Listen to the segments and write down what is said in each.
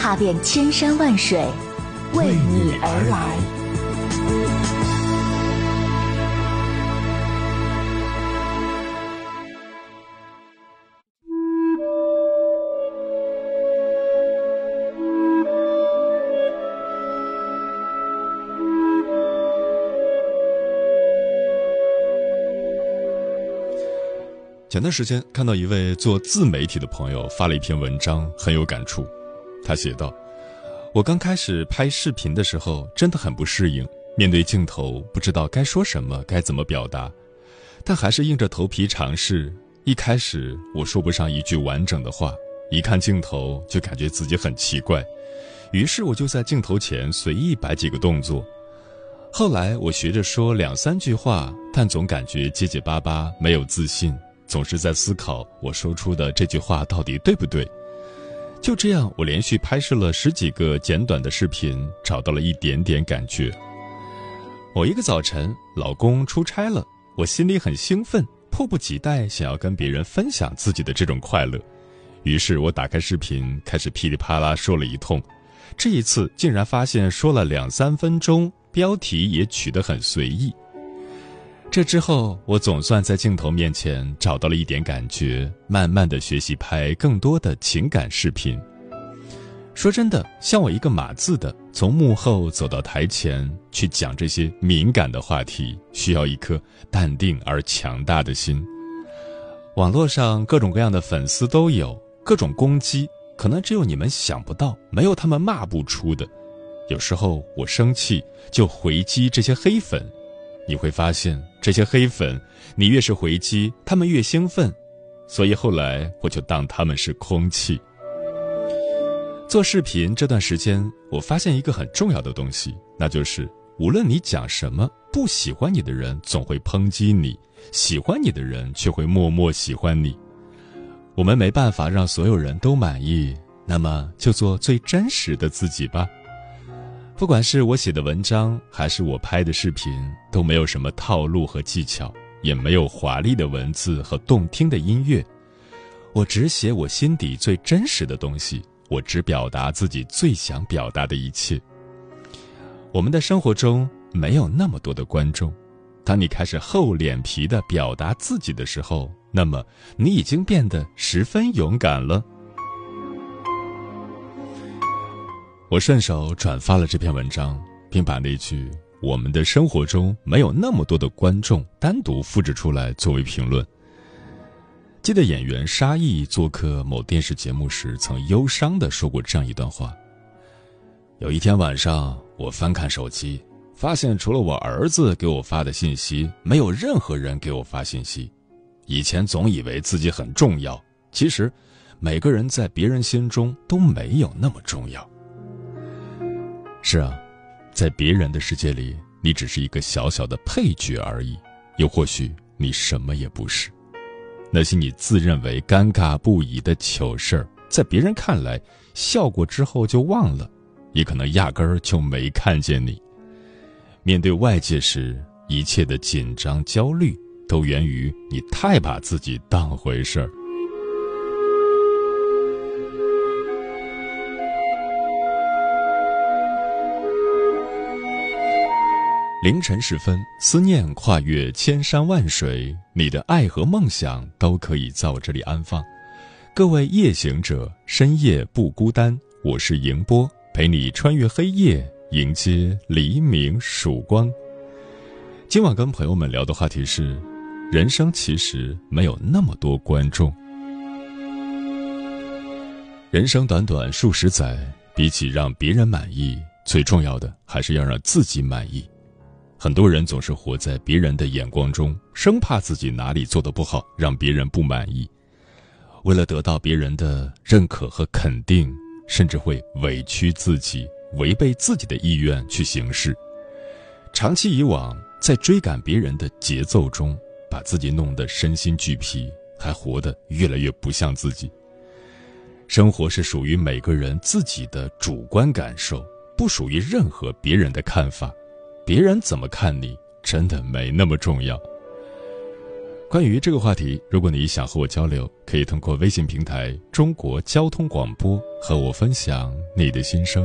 踏遍千山万水，为你而来。前段时间看到一位做自媒体的朋友发了一篇文章，很有感触。他写道：“我刚开始拍视频的时候，真的很不适应，面对镜头不知道该说什么，该怎么表达，但还是硬着头皮尝试。一开始我说不上一句完整的话，一看镜头就感觉自己很奇怪，于是我就在镜头前随意摆几个动作。后来我学着说两三句话，但总感觉结结巴巴，没有自信。”总是在思考我说出的这句话到底对不对。就这样，我连续拍摄了十几个简短的视频，找到了一点点感觉。某一个早晨，老公出差了，我心里很兴奋，迫不及待想要跟别人分享自己的这种快乐。于是我打开视频，开始噼里啪啦说了一通。这一次竟然发现说了两三分钟，标题也取得很随意。这之后，我总算在镜头面前找到了一点感觉，慢慢的学习拍更多的情感视频。说真的，像我一个码字的，从幕后走到台前去讲这些敏感的话题，需要一颗淡定而强大的心。网络上各种各样的粉丝都有，各种攻击，可能只有你们想不到，没有他们骂不出的。有时候我生气就回击这些黑粉。你会发现，这些黑粉，你越是回击，他们越兴奋，所以后来我就当他们是空气。做视频这段时间，我发现一个很重要的东西，那就是无论你讲什么，不喜欢你的人总会抨击你，喜欢你的人却会默默喜欢你。我们没办法让所有人都满意，那么就做最真实的自己吧。不管是我写的文章，还是我拍的视频，都没有什么套路和技巧，也没有华丽的文字和动听的音乐。我只写我心底最真实的东西，我只表达自己最想表达的一切。我们的生活中没有那么多的观众，当你开始厚脸皮的表达自己的时候，那么你已经变得十分勇敢了。我顺手转发了这篇文章，并把那句“我们的生活中没有那么多的观众”单独复制出来作为评论。记得演员沙溢做客某电视节目时，曾忧伤地说过这样一段话：有一天晚上，我翻看手机，发现除了我儿子给我发的信息，没有任何人给我发信息。以前总以为自己很重要，其实每个人在别人心中都没有那么重要。是啊，在别人的世界里，你只是一个小小的配角而已，又或许你什么也不是。那些你自认为尴尬不已的糗事儿，在别人看来，笑过之后就忘了，也可能压根儿就没看见你。面对外界时，一切的紧张、焦虑，都源于你太把自己当回事儿。凌晨时分，思念跨越千山万水，你的爱和梦想都可以在我这里安放。各位夜行者，深夜不孤单，我是迎波，陪你穿越黑夜，迎接黎明曙光。今晚跟朋友们聊的话题是：人生其实没有那么多观众。人生短短数十载，比起让别人满意，最重要的还是要让自己满意。很多人总是活在别人的眼光中，生怕自己哪里做的不好，让别人不满意。为了得到别人的认可和肯定，甚至会委屈自己，违背自己的意愿去行事。长期以往，在追赶别人的节奏中，把自己弄得身心俱疲，还活得越来越不像自己。生活是属于每个人自己的主观感受，不属于任何别人的看法。别人怎么看你，真的没那么重要。关于这个话题，如果你想和我交流，可以通过微信平台“中国交通广播”和我分享你的心声。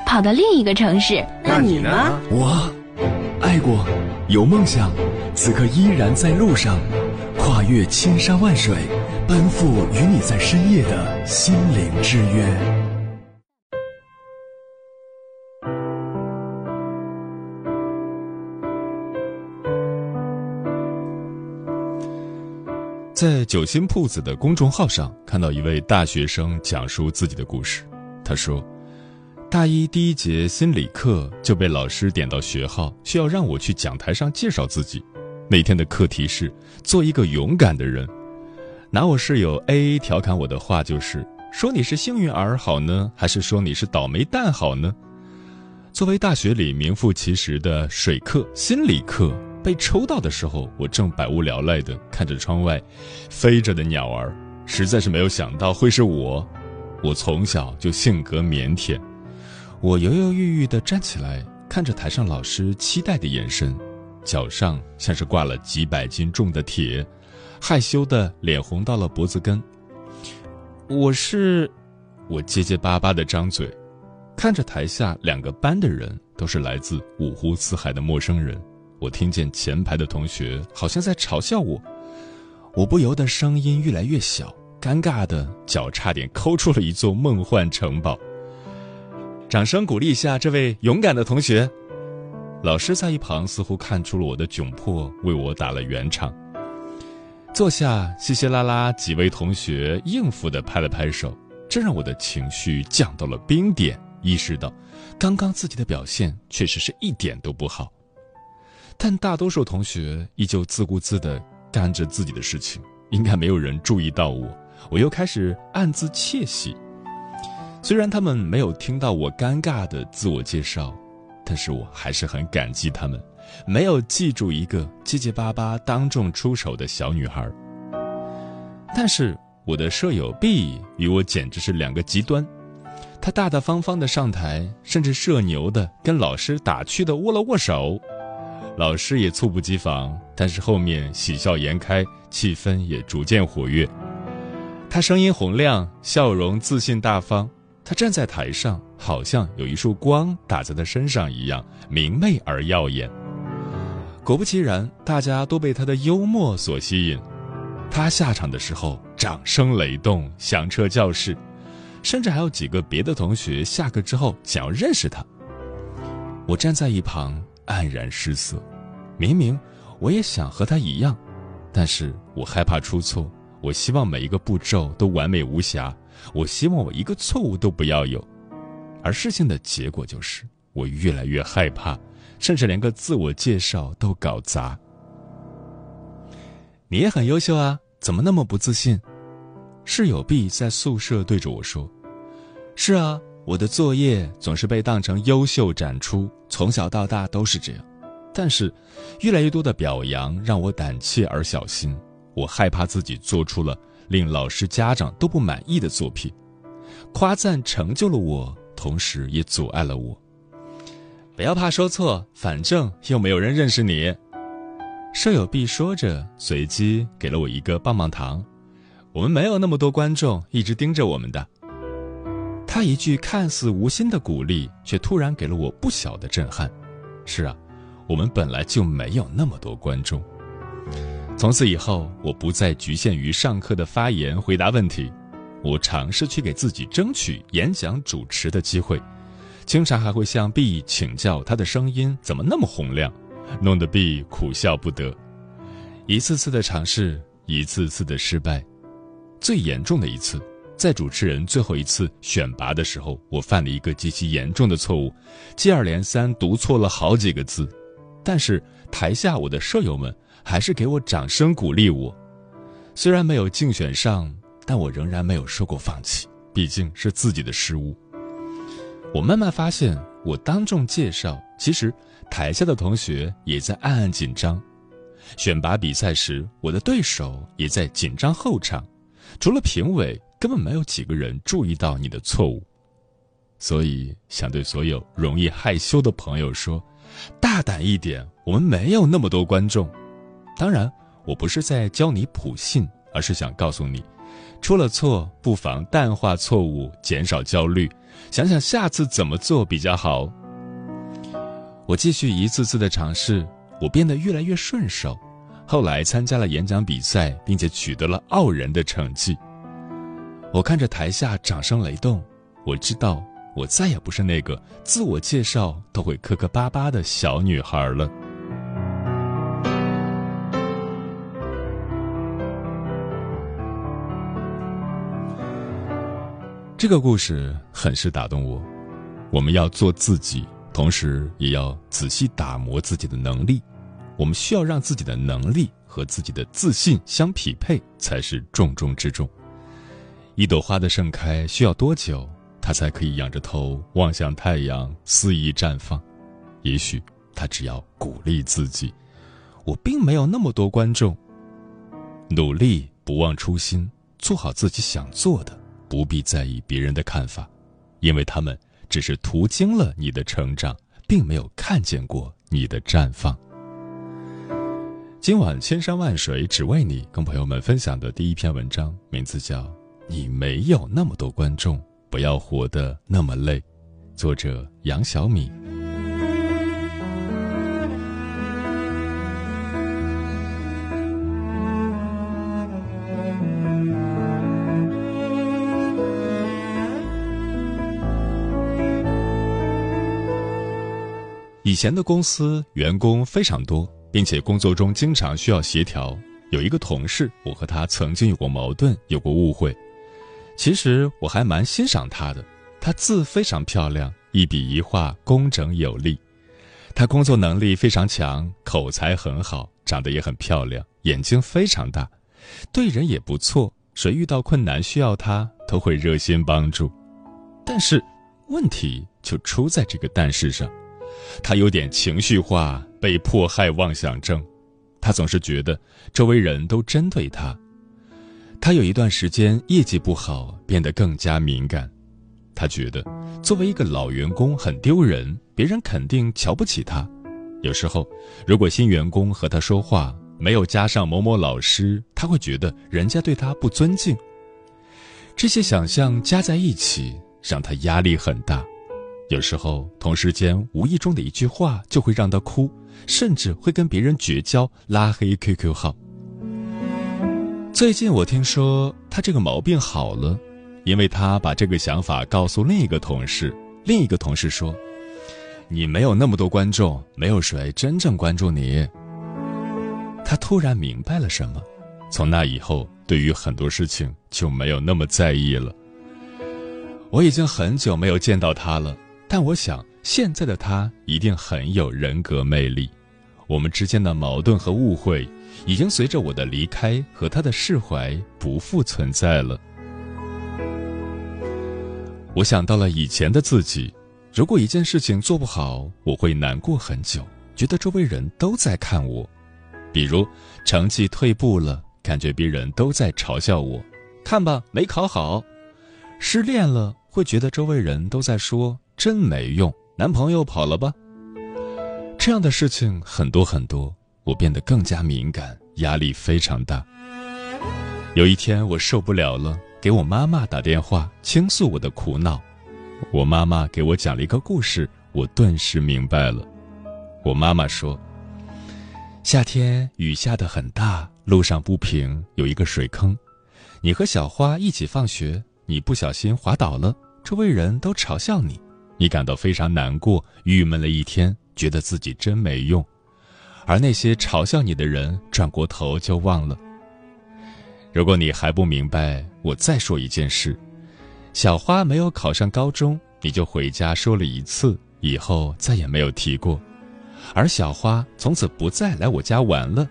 跑到另一个城市。那你呢？我爱过，有梦想，此刻依然在路上，跨越千山万水，奔赴与你在深夜的心灵之约。在九心铺子的公众号上看到一位大学生讲述自己的故事，他说。大一第一节心理课就被老师点到学号，需要让我去讲台上介绍自己。那天的课题是做一个勇敢的人。拿我室友 A 调侃我的话就是：说你是幸运儿好呢，还是说你是倒霉蛋好呢？作为大学里名副其实的水课心理课，被抽到的时候，我正百无聊赖地看着窗外飞着的鸟儿，实在是没有想到会是我。我从小就性格腼腆。我犹犹豫豫地站起来，看着台上老师期待的眼神，脚上像是挂了几百斤重的铁，害羞的脸红到了脖子根。我是，我结结巴巴的张嘴，看着台下两个班的人都是来自五湖四海的陌生人，我听见前排的同学好像在嘲笑我，我不由得声音越来越小，尴尬的脚差点抠出了一座梦幻城堡。掌声鼓励一下这位勇敢的同学。老师在一旁似乎看出了我的窘迫，为我打了圆场。坐下，稀稀拉拉几位同学应付的拍了拍手，这让我的情绪降到了冰点，意识到，刚刚自己的表现确实是一点都不好。但大多数同学依旧自顾自的干着自己的事情，应该没有人注意到我。我又开始暗自窃喜。虽然他们没有听到我尴尬的自我介绍，但是我还是很感激他们，没有记住一个结结巴巴当众出丑的小女孩。但是我的舍友 B 与我简直是两个极端，他大大方方的上台，甚至社牛的跟老师打趣的握了握手，老师也猝不及防，但是后面喜笑颜开，气氛也逐渐活跃。他声音洪亮，笑容自信大方。他站在台上，好像有一束光打在他身上一样明媚而耀眼。果不其然，大家都被他的幽默所吸引。他下场的时候，掌声雷动，响彻教室，甚至还有几个别的同学下课之后想要认识他。我站在一旁黯然失色。明明我也想和他一样，但是我害怕出错，我希望每一个步骤都完美无瑕。我希望我一个错误都不要有，而事情的结果就是我越来越害怕，甚至连个自我介绍都搞砸。你也很优秀啊，怎么那么不自信？室友 B 在宿舍对着我说：“是啊，我的作业总是被当成优秀展出，从小到大都是这样。但是，越来越多的表扬让我胆怯而小心，我害怕自己做出了。”令老师、家长都不满意的作品，夸赞成就了我，同时也阻碍了我。不要怕说错，反正又没有人认识你。舍友 B 说着，随机给了我一个棒棒糖。我们没有那么多观众一直盯着我们的。他一句看似无心的鼓励，却突然给了我不小的震撼。是啊，我们本来就没有那么多观众。从此以后，我不再局限于上课的发言回答问题，我尝试去给自己争取演讲主持的机会，经常还会向 B 请教他的声音怎么那么洪亮，弄得 B 苦笑不得。一次次的尝试，一次次的失败，最严重的一次，在主持人最后一次选拔的时候，我犯了一个极其严重的错误，接二连三读错了好几个字，但是台下我的舍友们还是给我掌声鼓励我。虽然没有竞选上，但我仍然没有说过放弃，毕竟是自己的失误。我慢慢发现，我当众介绍，其实台下的同学也在暗暗紧张。选拔比赛时，我的对手也在紧张候场，除了评委，根本没有几个人注意到你的错误。所以，想对所有容易害羞的朋友说：大胆一点，我们没有那么多观众。当然，我不是在教你普信，而是想告诉你，出了错不妨淡化错误，减少焦虑，想想下次怎么做比较好。我继续一次次的尝试。我变得越来越顺手，后来参加了演讲比赛，并且取得了傲人的成绩。我看着台下掌声雷动，我知道我再也不是那个自我介绍都会磕磕巴巴的小女孩了。这个故事很是打动我。我们要做自己，同时也要仔细打磨自己的能力。我们需要让自己的能力和自己的自信相匹配，才是重中之重。一朵花的盛开需要多久，它才可以仰着头望向太阳，肆意绽放？也许它只要鼓励自己：“我并没有那么多观众。”努力不忘初心，做好自己想做的，不必在意别人的看法，因为他们只是途经了你的成长，并没有看见过你的绽放。今晚千山万水只为你，跟朋友们分享的第一篇文章，名字叫《你没有那么多观众，不要活得那么累》，作者杨小米。以前的公司员工非常多。并且工作中经常需要协调。有一个同事，我和他曾经有过矛盾，有过误会。其实我还蛮欣赏他的，他字非常漂亮，一笔一画工整有力。他工作能力非常强，口才很好，长得也很漂亮，眼睛非常大，对人也不错。谁遇到困难需要他，都会热心帮助。但是问题就出在这个“但是”上。他有点情绪化，被迫害妄想症。他总是觉得周围人都针对他。他有一段时间业绩不好，变得更加敏感。他觉得作为一个老员工很丢人，别人肯定瞧不起他。有时候，如果新员工和他说话没有加上某某老师，他会觉得人家对他不尊敬。这些想象加在一起，让他压力很大。有时候，同事间无意中的一句话就会让他哭，甚至会跟别人绝交、拉黑 QQ 号。最近我听说他这个毛病好了，因为他把这个想法告诉另一个同事，另一个同事说：“你没有那么多观众，没有谁真正关注你。”他突然明白了什么，从那以后，对于很多事情就没有那么在意了。我已经很久没有见到他了。但我想，现在的他一定很有人格魅力。我们之间的矛盾和误会，已经随着我的离开和他的释怀不复存在了。我想到了以前的自己，如果一件事情做不好，我会难过很久，觉得周围人都在看我。比如成绩退步了，感觉别人都在嘲笑我，看吧，没考好；失恋了，会觉得周围人都在说。真没用，男朋友跑了吧？这样的事情很多很多，我变得更加敏感，压力非常大。有一天我受不了了，给我妈妈打电话倾诉我的苦恼。我妈妈给我讲了一个故事，我顿时明白了。我妈妈说：“夏天雨下得很大，路上不平，有一个水坑。你和小花一起放学，你不小心滑倒了，周围人都嘲笑你，你感到非常难过，郁闷了一天，觉得自己真没用。而那些嘲笑你的人，转过头就忘了。如果你还不明白，我再说一件事：小花没有考上高中，你就回家说了一次，以后再也没有提过。而小花从此不再来我家玩了。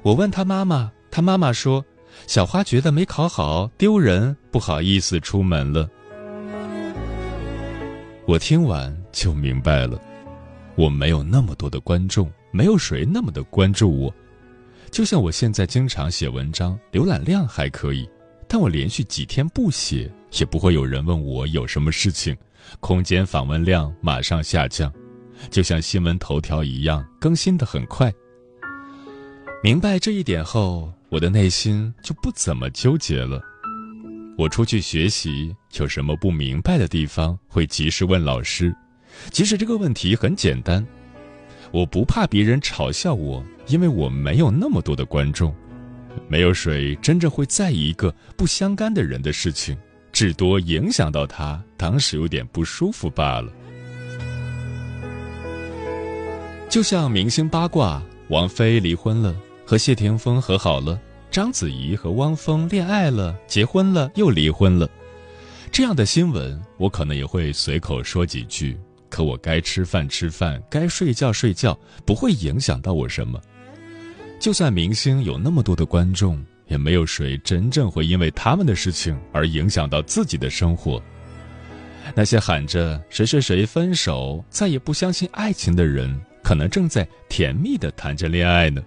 我问她妈妈，她妈妈说，小花觉得没考好丢人，不好意思出门了。我听完就明白了，我没有那么多的观众，没有谁那么的关注我。就像我现在经常写文章，浏览量还可以，但我连续几天不写，也不会有人问我有什么事情，空间访问量马上下降，就像新闻头条一样，更新的很快。明白这一点后，我的内心就不怎么纠结了。我出去学习，有什么不明白的地方，会及时问老师，即使这个问题很简单。我不怕别人嘲笑我，因为我没有那么多的观众，没有谁真正会在意一个不相干的人的事情，至多影响到他当时有点不舒服罢了。就像明星八卦，王菲离婚了，和谢霆锋和好了；章子怡和汪峰恋爱了，结婚了又离婚了，这样的新闻，我可能也会随口说几句。可我该吃饭吃饭，该睡觉睡觉，不会影响到我什么。就算明星有那么多的观众，也没有谁真正会因为他们的事情而影响到自己的生活。那些喊着谁谁谁分手，再也不相信爱情的人，可能正在甜蜜的谈着恋爱呢。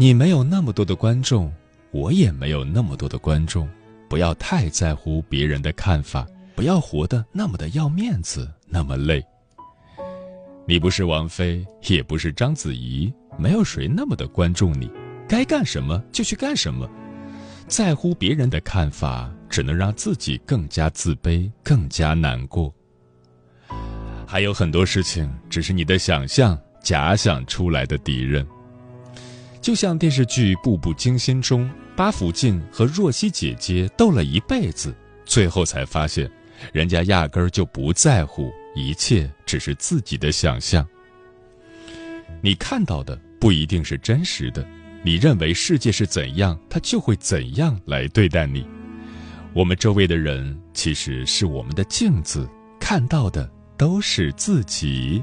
你没有那么多的观众，我也没有那么多的观众，不要太在乎别人的看法。不要活得那么的要面子，那么累。你不是王菲，也不是章子怡，没有谁那么的关注你。该干什么就去干什么，在乎别人的看法，只能让自己更加自卑，更加难过。还有很多事情，只是你的想象假想出来的敌人。就像电视剧《步步惊心》中，八福晋和若曦姐姐斗了一辈子，最后才发现。人家压根儿就不在乎，一切只是自己的想象。你看到的不一定是真实的，你认为世界是怎样，它就会怎样来对待你。我们周围的人其实是我们的镜子，看到的都是自己。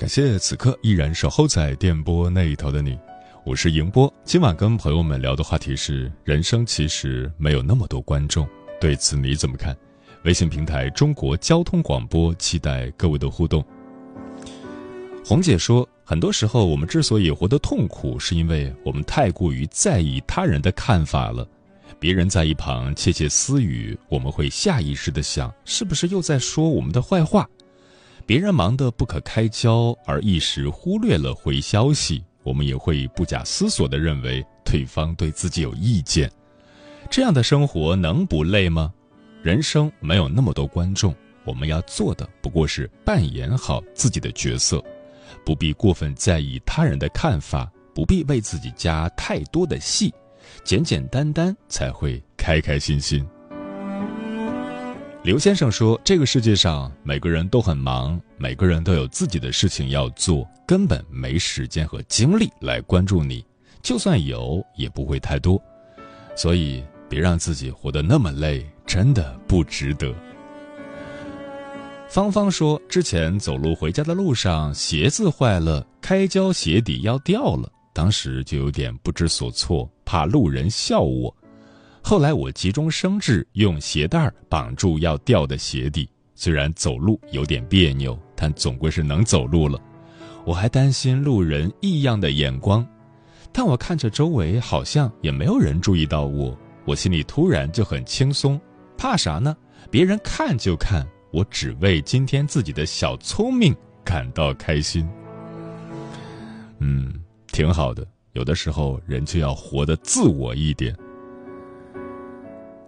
感谢此刻依然守候在电波那一头的你，我是迎波。今晚跟朋友们聊的话题是：人生其实没有那么多观众，对此你怎么看？微信平台中国交通广播，期待各位的互动。红姐说，很多时候我们之所以活得痛苦，是因为我们太过于在意他人的看法了。别人在一旁窃窃私语，我们会下意识的想，是不是又在说我们的坏话？别人忙得不可开交，而一时忽略了回消息，我们也会不假思索地认为对方对自己有意见。这样的生活能不累吗？人生没有那么多观众，我们要做的不过是扮演好自己的角色，不必过分在意他人的看法，不必为自己加太多的戏，简简单单才会开开心心。刘先生说：“这个世界上每个人都很忙，每个人都有自己的事情要做，根本没时间和精力来关注你。就算有，也不会太多。所以，别让自己活得那么累，真的不值得。”芳芳说：“之前走路回家的路上，鞋子坏了，开胶鞋底要掉了。”当时就有点不知所措，怕路人笑我。后来我急中生智，用鞋带绑住要掉的鞋底。虽然走路有点别扭，但总归是能走路了。我还担心路人异样的眼光，但我看着周围好像也没有人注意到我，我心里突然就很轻松。怕啥呢？别人看就看，我只为今天自己的小聪明感到开心。嗯，挺好的。有的时候人就要活得自我一点。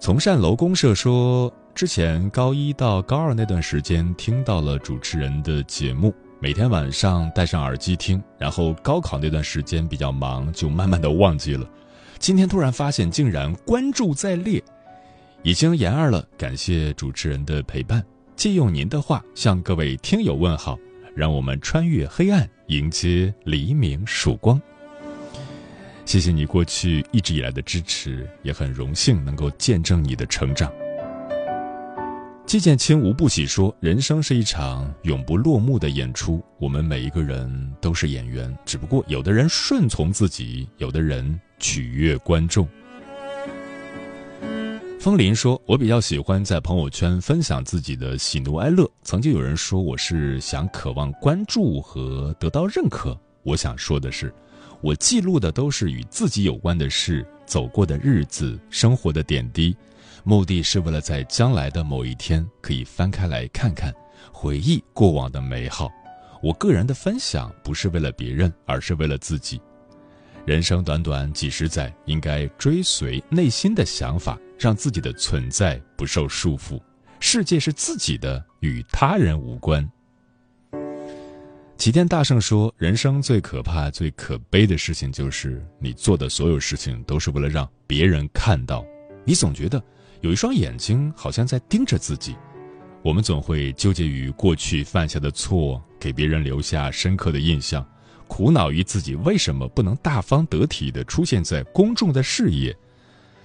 从善楼公社说，之前高一到高二那段时间听到了主持人的节目，每天晚上戴上耳机听。然后高考那段时间比较忙，就慢慢的忘记了。今天突然发现，竟然关注在列，已经研二了。感谢主持人的陪伴，借用您的话向各位听友问好，让我们穿越黑暗，迎接黎明曙光。谢谢你过去一直以来的支持，也很荣幸能够见证你的成长。季建清无不喜说：“人生是一场永不落幕的演出，我们每一个人都是演员，只不过有的人顺从自己，有的人取悦观众。”风林说：“我比较喜欢在朋友圈分享自己的喜怒哀乐。曾经有人说我是想渴望关注和得到认可，我想说的是。”我记录的都是与自己有关的事，走过的日子，生活的点滴，目的是为了在将来的某一天可以翻开来看看，回忆过往的美好。我个人的分享不是为了别人，而是为了自己。人生短短几十载，应该追随内心的想法，让自己的存在不受束缚。世界是自己的，与他人无关。齐天大圣说：“人生最可怕、最可悲的事情，就是你做的所有事情都是为了让别人看到。你总觉得有一双眼睛好像在盯着自己。我们总会纠结于过去犯下的错，给别人留下深刻的印象，苦恼于自己为什么不能大方得体的出现在公众的视野。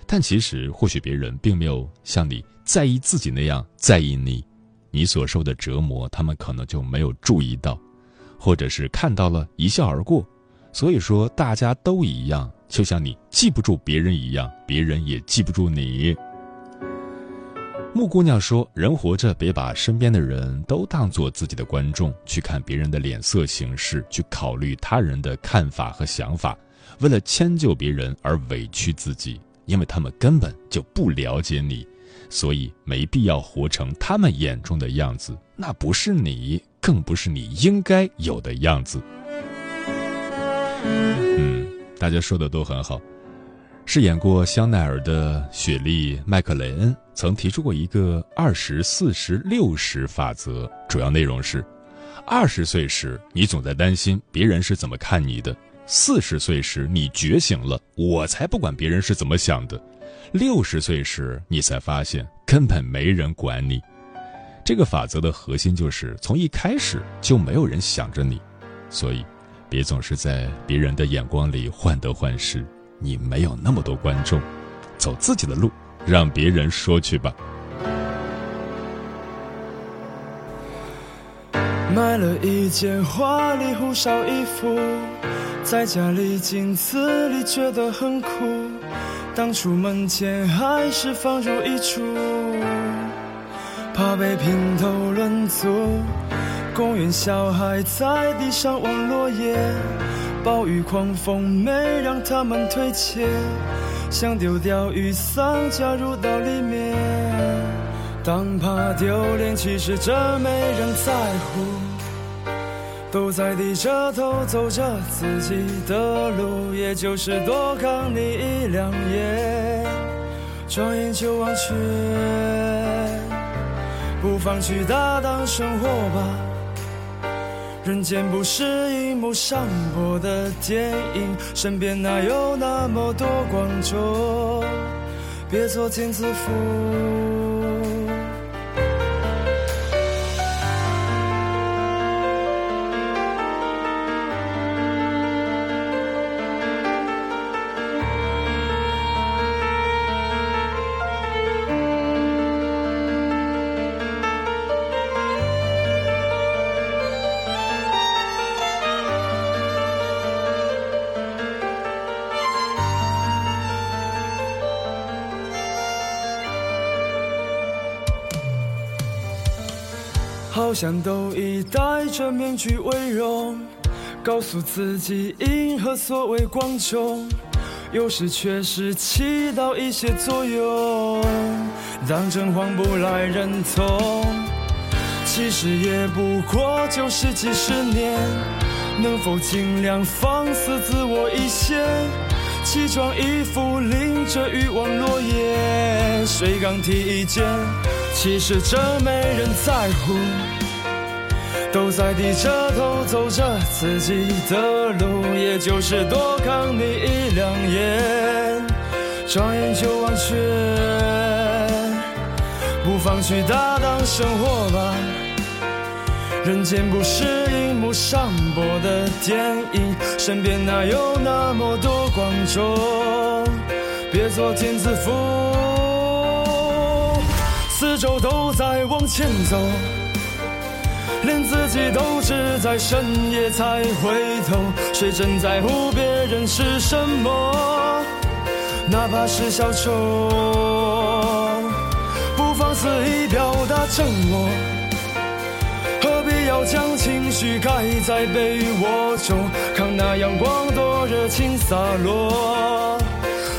但其实，或许别人并没有像你在意自己那样在意你，你所受的折磨，他们可能就没有注意到。”或者是看到了一笑而过，所以说大家都一样，就像你记不住别人一样，别人也记不住你。木姑娘说：“人活着，别把身边的人都当做自己的观众，去看别人的脸色行事，去考虑他人的看法和想法，为了迁就别人而委屈自己，因为他们根本就不了解你，所以没必要活成他们眼中的样子，那不是你。”更不是你应该有的样子。嗯，大家说的都很好。饰演过香奈儿的雪莉·麦克雷恩曾提出过一个二十四十六十法则，主要内容是：二十岁时你总在担心别人是怎么看你的；四十岁时你觉醒了，我才不管别人是怎么想的；六十岁时你才发现根本没人管你。这个法则的核心就是从一开始就没有人想着你，所以别总是在别人的眼光里患得患失。你没有那么多观众，走自己的路，让别人说去吧。买了一件花里胡哨衣服，在家里镜子里觉得很酷，当出门前还是放入衣橱。怕被评头论足，公园小孩在地上玩落叶，暴雨狂风没让他们退怯，想丢掉雨伞加入到里面，当怕丢脸，其实真没人在乎，都在低着头走着自己的路，也就是多看你一两眼，转眼就忘却。不妨去大胆生活吧，人间不是一幕上播的电影，身边哪有那么多观众？别作茧自缚。好像都已戴着面具伪容，告诉自己迎合所谓光中，有时却是起到一些作用。当真慌不来认同，其实也不过就是几十年，能否尽量放肆自我一些？奇装异服，淋着欲望落叶，谁刚提意见？其实这没人在乎，都在低着头走着自己的路，也就是多看你一两眼，转眼就忘却。不妨去大胆生活吧，人间不是荧幕上播的电影，身边哪有那么多观众？别做天字符，四周都在往前走，连自己都只在深夜才回头。谁真在乎别人是什么？哪怕是小丑。肆意表达承诺，何必要将情绪盖在被窝中？看那阳光多热情洒落，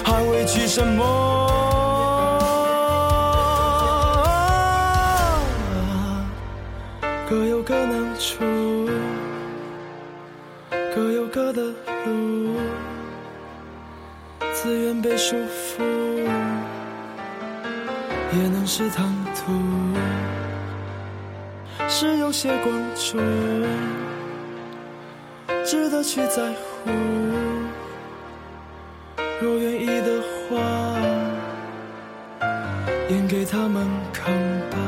还委屈什么？各难处，各有各的路，自愿被束缚。也能是唐突，是有些关注，值得去在乎。若愿意的话，演给他们看吧。